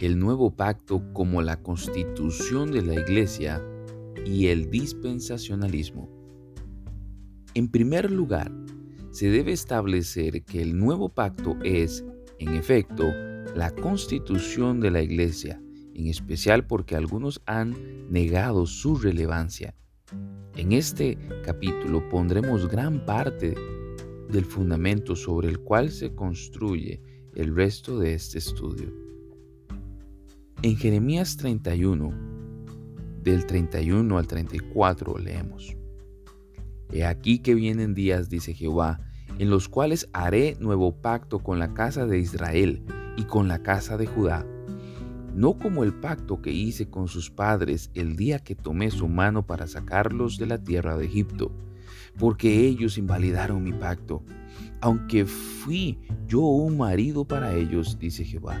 el nuevo pacto como la constitución de la iglesia y el dispensacionalismo. En primer lugar, se debe establecer que el nuevo pacto es, en efecto, la constitución de la iglesia, en especial porque algunos han negado su relevancia. En este capítulo pondremos gran parte del fundamento sobre el cual se construye el resto de este estudio. En Jeremías 31, del 31 al 34 leemos. He aquí que vienen días, dice Jehová, en los cuales haré nuevo pacto con la casa de Israel y con la casa de Judá, no como el pacto que hice con sus padres el día que tomé su mano para sacarlos de la tierra de Egipto, porque ellos invalidaron mi pacto, aunque fui yo un marido para ellos, dice Jehová.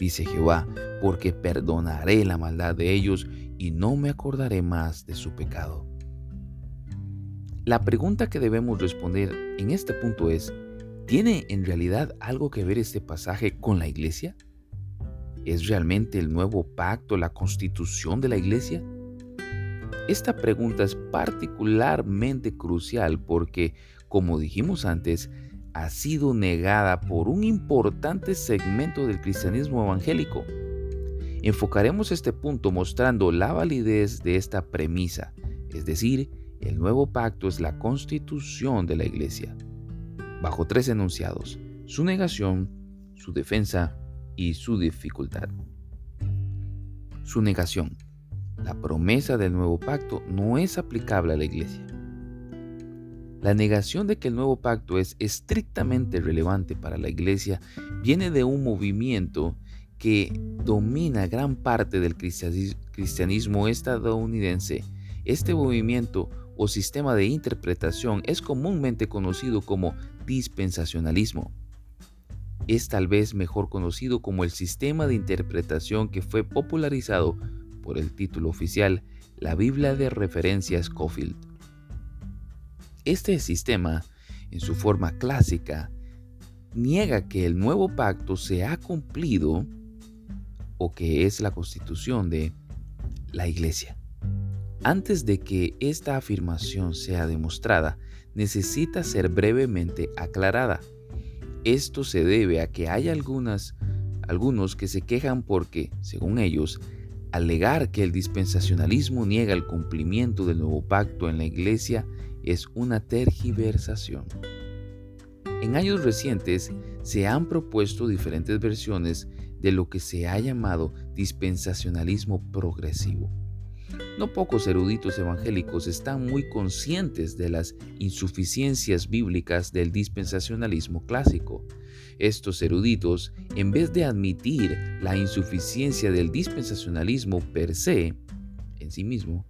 dice Jehová, porque perdonaré la maldad de ellos y no me acordaré más de su pecado. La pregunta que debemos responder en este punto es, ¿tiene en realidad algo que ver este pasaje con la iglesia? ¿Es realmente el nuevo pacto la constitución de la iglesia? Esta pregunta es particularmente crucial porque, como dijimos antes, ha sido negada por un importante segmento del cristianismo evangélico. Enfocaremos este punto mostrando la validez de esta premisa, es decir, el nuevo pacto es la constitución de la iglesia, bajo tres enunciados, su negación, su defensa y su dificultad. Su negación. La promesa del nuevo pacto no es aplicable a la iglesia. La negación de que el nuevo pacto es estrictamente relevante para la iglesia viene de un movimiento que domina gran parte del cristianismo estadounidense. Este movimiento o sistema de interpretación es comúnmente conocido como dispensacionalismo. Es tal vez mejor conocido como el sistema de interpretación que fue popularizado por el título oficial La Biblia de referencia Scofield. Este sistema, en su forma clásica, niega que el nuevo pacto se ha cumplido o que es la constitución de la iglesia. Antes de que esta afirmación sea demostrada, necesita ser brevemente aclarada. Esto se debe a que hay algunas, algunos que se quejan porque, según ellos, alegar que el dispensacionalismo niega el cumplimiento del nuevo pacto en la iglesia es una tergiversación. En años recientes se han propuesto diferentes versiones de lo que se ha llamado dispensacionalismo progresivo. No pocos eruditos evangélicos están muy conscientes de las insuficiencias bíblicas del dispensacionalismo clásico. Estos eruditos, en vez de admitir la insuficiencia del dispensacionalismo per se, en sí mismo,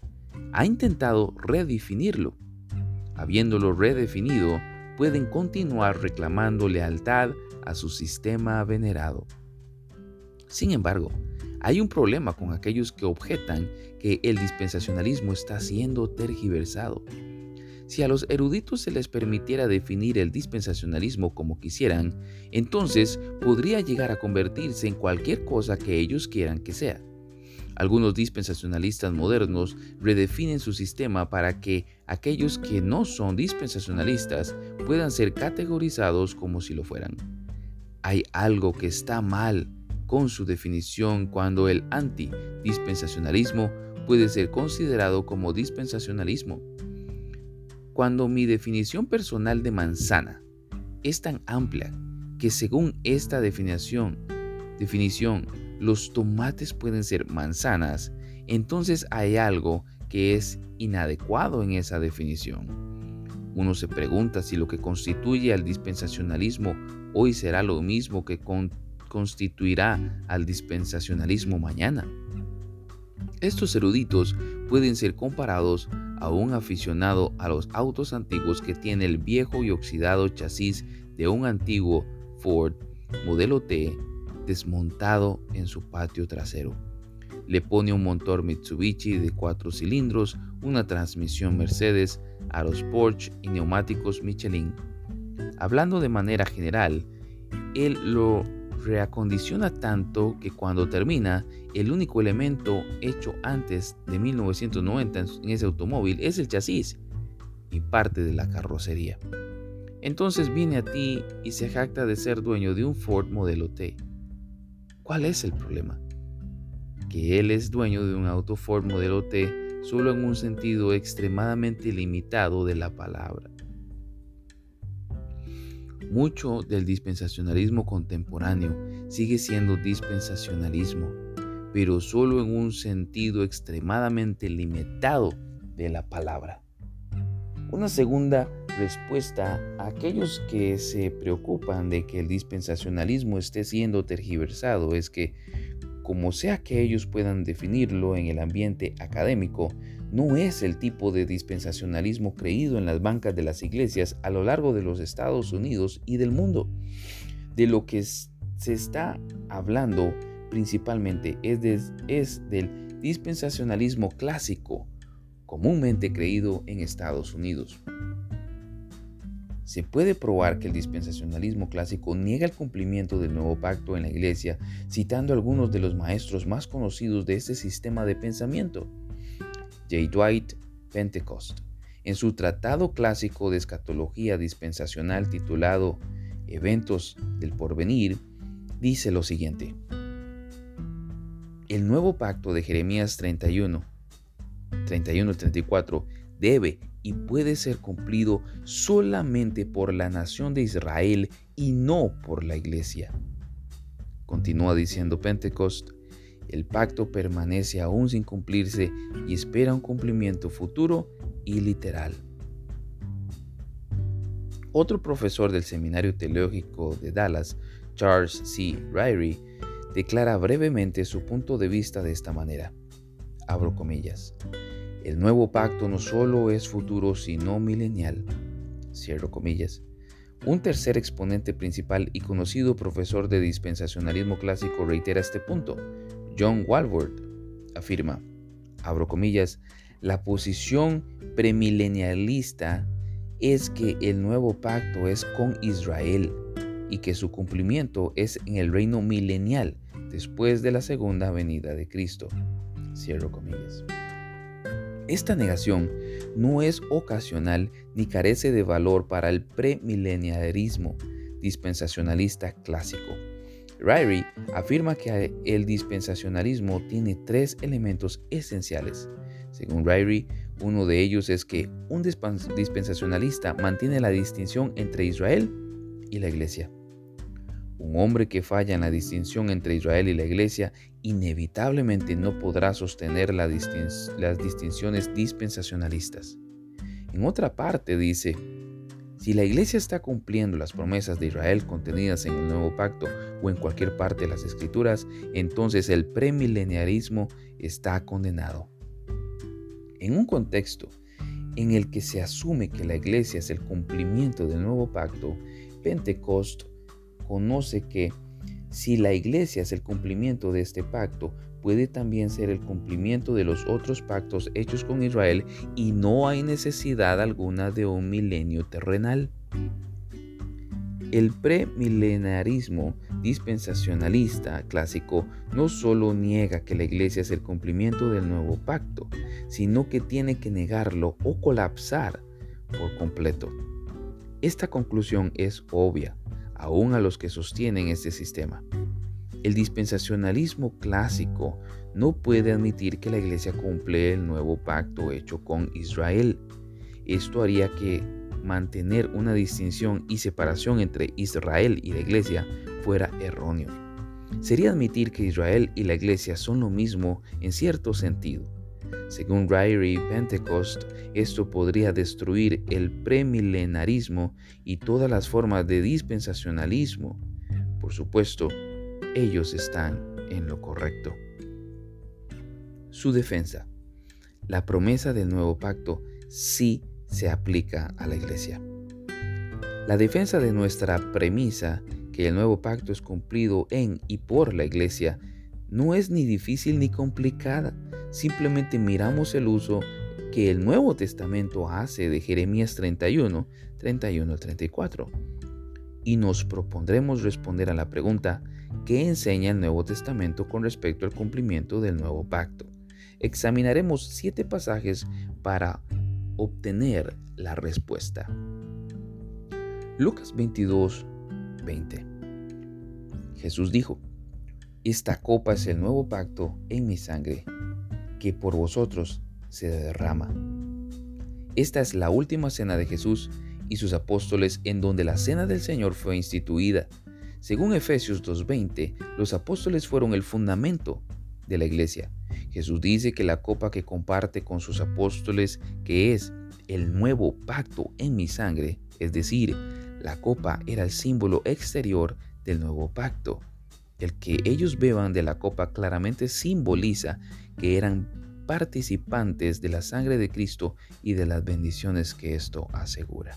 ha intentado redefinirlo. Habiéndolo redefinido, pueden continuar reclamando lealtad a su sistema venerado. Sin embargo, hay un problema con aquellos que objetan que el dispensacionalismo está siendo tergiversado. Si a los eruditos se les permitiera definir el dispensacionalismo como quisieran, entonces podría llegar a convertirse en cualquier cosa que ellos quieran que sea. Algunos dispensacionalistas modernos redefinen su sistema para que aquellos que no son dispensacionalistas puedan ser categorizados como si lo fueran. Hay algo que está mal con su definición cuando el antidispensacionalismo puede ser considerado como dispensacionalismo. Cuando mi definición personal de manzana es tan amplia que según esta definición, definición los tomates pueden ser manzanas, entonces hay algo que es inadecuado en esa definición. Uno se pregunta si lo que constituye al dispensacionalismo hoy será lo mismo que con constituirá al dispensacionalismo mañana. Estos eruditos pueden ser comparados a un aficionado a los autos antiguos que tiene el viejo y oxidado chasis de un antiguo Ford modelo T desmontado en su patio trasero. Le pone un motor Mitsubishi de cuatro cilindros, una transmisión Mercedes, aros Porsche y neumáticos Michelin. Hablando de manera general, él lo reacondiciona tanto que cuando termina, el único elemento hecho antes de 1990 en ese automóvil es el chasis y parte de la carrocería. Entonces viene a ti y se jacta de ser dueño de un Ford modelo T. ¿Cuál es el problema? Que él es dueño de un auto Ford modelo solo en un sentido extremadamente limitado de la palabra. Mucho del dispensacionalismo contemporáneo sigue siendo dispensacionalismo, pero solo en un sentido extremadamente limitado de la palabra. Una segunda respuesta a aquellos que se preocupan de que el dispensacionalismo esté siendo tergiversado es que, como sea que ellos puedan definirlo en el ambiente académico, no es el tipo de dispensacionalismo creído en las bancas de las iglesias a lo largo de los Estados Unidos y del mundo. De lo que se está hablando principalmente es, es del dispensacionalismo clásico, comúnmente creído en Estados Unidos. Se puede probar que el dispensacionalismo clásico niega el cumplimiento del nuevo pacto en la iglesia, citando algunos de los maestros más conocidos de este sistema de pensamiento. J. Dwight Pentecost, en su tratado clásico de escatología dispensacional titulado Eventos del Porvenir, dice lo siguiente. El nuevo pacto de Jeremías 31, 31-34 debe y puede ser cumplido solamente por la nación de Israel y no por la iglesia. Continúa diciendo Pentecost, el pacto permanece aún sin cumplirse y espera un cumplimiento futuro y literal. Otro profesor del Seminario Teológico de Dallas, Charles C. Ryrie, declara brevemente su punto de vista de esta manera. Abro comillas. El nuevo pacto no solo es futuro, sino milenial. Cierro comillas. Un tercer exponente principal y conocido profesor de dispensacionalismo clásico reitera este punto. John Walworth afirma, abro comillas, la posición premilenialista es que el nuevo pacto es con Israel y que su cumplimiento es en el reino milenial después de la segunda venida de Cristo. Cierro comillas. Esta negación no es ocasional ni carece de valor para el premileniarismo dispensacionalista clásico. Ryrie afirma que el dispensacionalismo tiene tres elementos esenciales. Según Ryrie, uno de ellos es que un dispensacionalista mantiene la distinción entre Israel y la iglesia. Un hombre que falla en la distinción entre Israel y la iglesia inevitablemente no podrá sostener las distinciones dispensacionalistas. En otra parte dice, si la iglesia está cumpliendo las promesas de Israel contenidas en el nuevo pacto o en cualquier parte de las escrituras, entonces el premileniarismo está condenado. En un contexto en el que se asume que la iglesia es el cumplimiento del nuevo pacto, Pentecost conoce que si la iglesia es el cumplimiento de este pacto, puede también ser el cumplimiento de los otros pactos hechos con Israel y no hay necesidad alguna de un milenio terrenal. El premilenarismo dispensacionalista clásico no solo niega que la iglesia es el cumplimiento del nuevo pacto, sino que tiene que negarlo o colapsar por completo. Esta conclusión es obvia, aún a los que sostienen este sistema. El dispensacionalismo clásico no puede admitir que la iglesia cumple el nuevo pacto hecho con Israel. Esto haría que mantener una distinción y separación entre Israel y la iglesia fuera erróneo. Sería admitir que Israel y la iglesia son lo mismo en cierto sentido. Según Ryrie Pentecost, esto podría destruir el premilenarismo y todas las formas de dispensacionalismo. Por supuesto, ellos están en lo correcto. Su defensa. La promesa del nuevo pacto sí se aplica a la iglesia. La defensa de nuestra premisa que el nuevo pacto es cumplido en y por la iglesia no es ni difícil ni complicada. Simplemente miramos el uso que el Nuevo Testamento hace de Jeremías 31, 31 al 34. Y nos propondremos responder a la pregunta, ¿qué enseña el Nuevo Testamento con respecto al cumplimiento del nuevo pacto? Examinaremos siete pasajes para obtener la respuesta. Lucas 22, 20. Jesús dijo, Esta copa es el nuevo pacto en mi sangre, que por vosotros se derrama. Esta es la última cena de Jesús y sus apóstoles en donde la cena del Señor fue instituida. Según Efesios 2.20, los apóstoles fueron el fundamento de la iglesia. Jesús dice que la copa que comparte con sus apóstoles, que es el nuevo pacto en mi sangre, es decir, la copa era el símbolo exterior del nuevo pacto. El que ellos beban de la copa claramente simboliza que eran participantes de la sangre de Cristo y de las bendiciones que esto asegura.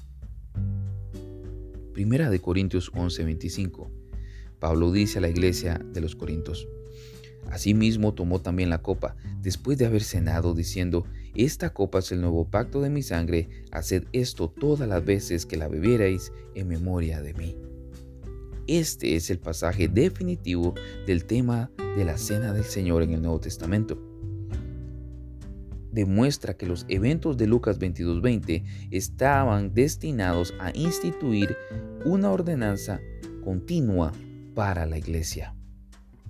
Primera de Corintios 11:25. Pablo dice a la iglesia de los Corintios, Asimismo tomó también la copa, después de haber cenado, diciendo, Esta copa es el nuevo pacto de mi sangre, haced esto todas las veces que la bebierais en memoria de mí. Este es el pasaje definitivo del tema de la cena del Señor en el Nuevo Testamento demuestra que los eventos de Lucas 22:20 estaban destinados a instituir una ordenanza continua para la iglesia.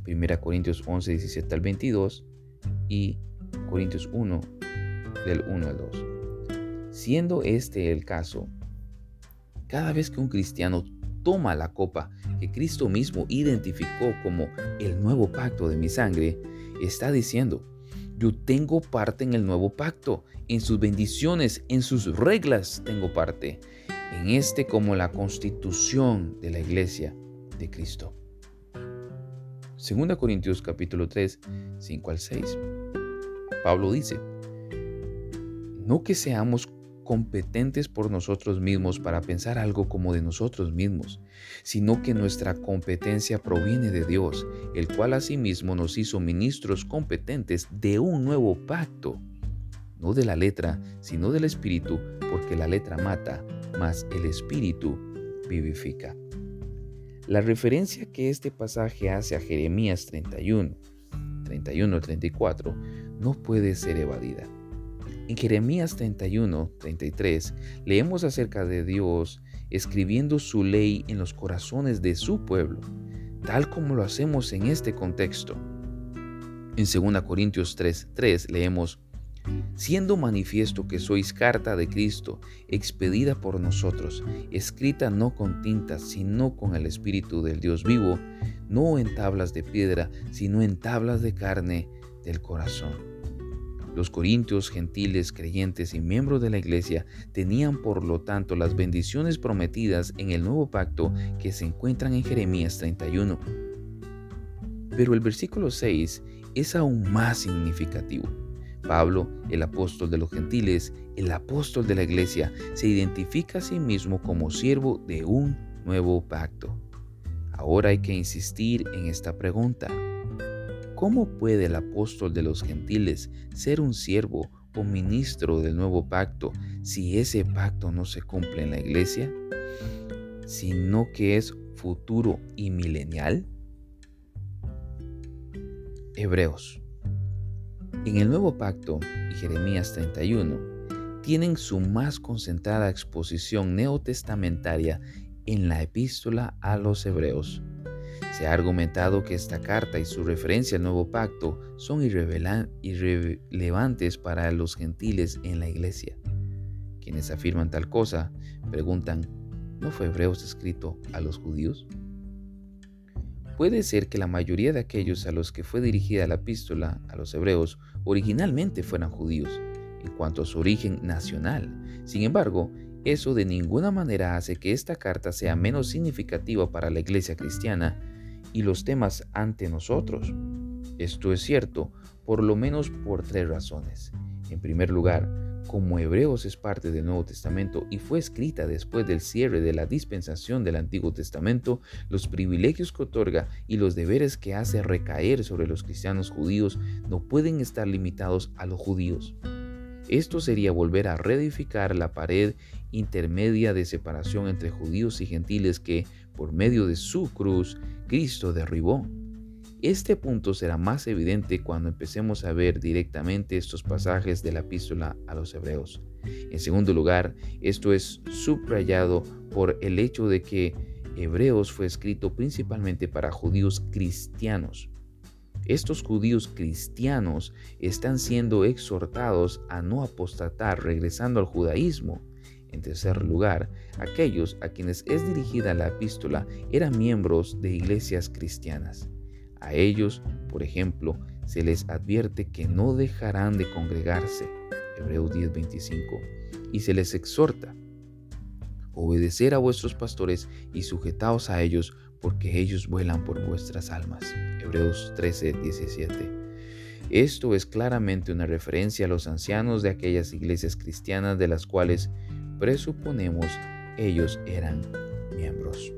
1 Corintios 11, 17 al 22 y Corintios 1 del 1 al 2. Siendo este el caso, cada vez que un cristiano toma la copa que Cristo mismo identificó como el nuevo pacto de mi sangre, está diciendo, yo tengo parte en el nuevo pacto, en sus bendiciones, en sus reglas tengo parte, en este como la constitución de la iglesia de Cristo. 2 Corintios capítulo 3, 5 al 6. Pablo dice, no que seamos competentes por nosotros mismos para pensar algo como de nosotros mismos, sino que nuestra competencia proviene de Dios, el cual asimismo nos hizo ministros competentes de un nuevo pacto, no de la letra, sino del Espíritu, porque la letra mata, mas el Espíritu vivifica. La referencia que este pasaje hace a Jeremías 31, 31 34, no puede ser evadida. En Jeremías 31, 33 leemos acerca de Dios escribiendo su ley en los corazones de su pueblo, tal como lo hacemos en este contexto. En 2 Corintios 3, 3 leemos, siendo manifiesto que sois carta de Cristo, expedida por nosotros, escrita no con tinta, sino con el Espíritu del Dios vivo, no en tablas de piedra, sino en tablas de carne del corazón. Los corintios, gentiles, creyentes y miembros de la iglesia tenían por lo tanto las bendiciones prometidas en el nuevo pacto que se encuentran en Jeremías 31. Pero el versículo 6 es aún más significativo. Pablo, el apóstol de los gentiles, el apóstol de la iglesia, se identifica a sí mismo como siervo de un nuevo pacto. Ahora hay que insistir en esta pregunta. ¿Cómo puede el apóstol de los gentiles ser un siervo o ministro del nuevo pacto si ese pacto no se cumple en la iglesia? Sino que es futuro y milenial. Hebreos. En el nuevo pacto y Jeremías 31 tienen su más concentrada exposición neotestamentaria en la epístola a los Hebreos. Se ha argumentado que esta carta y su referencia al nuevo pacto son irrelevantes para los gentiles en la iglesia. Quienes afirman tal cosa preguntan, ¿no fue Hebreos escrito a los judíos? Puede ser que la mayoría de aquellos a los que fue dirigida la epístola a los hebreos originalmente fueran judíos, en cuanto a su origen nacional. Sin embargo, eso de ninguna manera hace que esta carta sea menos significativa para la iglesia cristiana y los temas ante nosotros. Esto es cierto, por lo menos por tres razones. En primer lugar, como Hebreos es parte del Nuevo Testamento y fue escrita después del cierre de la dispensación del Antiguo Testamento, los privilegios que otorga y los deberes que hace recaer sobre los cristianos judíos no pueden estar limitados a los judíos. Esto sería volver a reedificar la pared intermedia de separación entre judíos y gentiles que, por medio de su cruz, Cristo derribó. Este punto será más evidente cuando empecemos a ver directamente estos pasajes de la epístola a los hebreos. En segundo lugar, esto es subrayado por el hecho de que Hebreos fue escrito principalmente para judíos cristianos. Estos judíos cristianos están siendo exhortados a no apostatar regresando al judaísmo. En tercer lugar, aquellos a quienes es dirigida la epístola eran miembros de iglesias cristianas. A ellos, por ejemplo, se les advierte que no dejarán de congregarse, Hebreos 10:25, y se les exhorta, obedecer a vuestros pastores y sujetaos a ellos, porque ellos vuelan por vuestras almas, Hebreos 13:17. Esto es claramente una referencia a los ancianos de aquellas iglesias cristianas de las cuales presuponemos ellos eran miembros.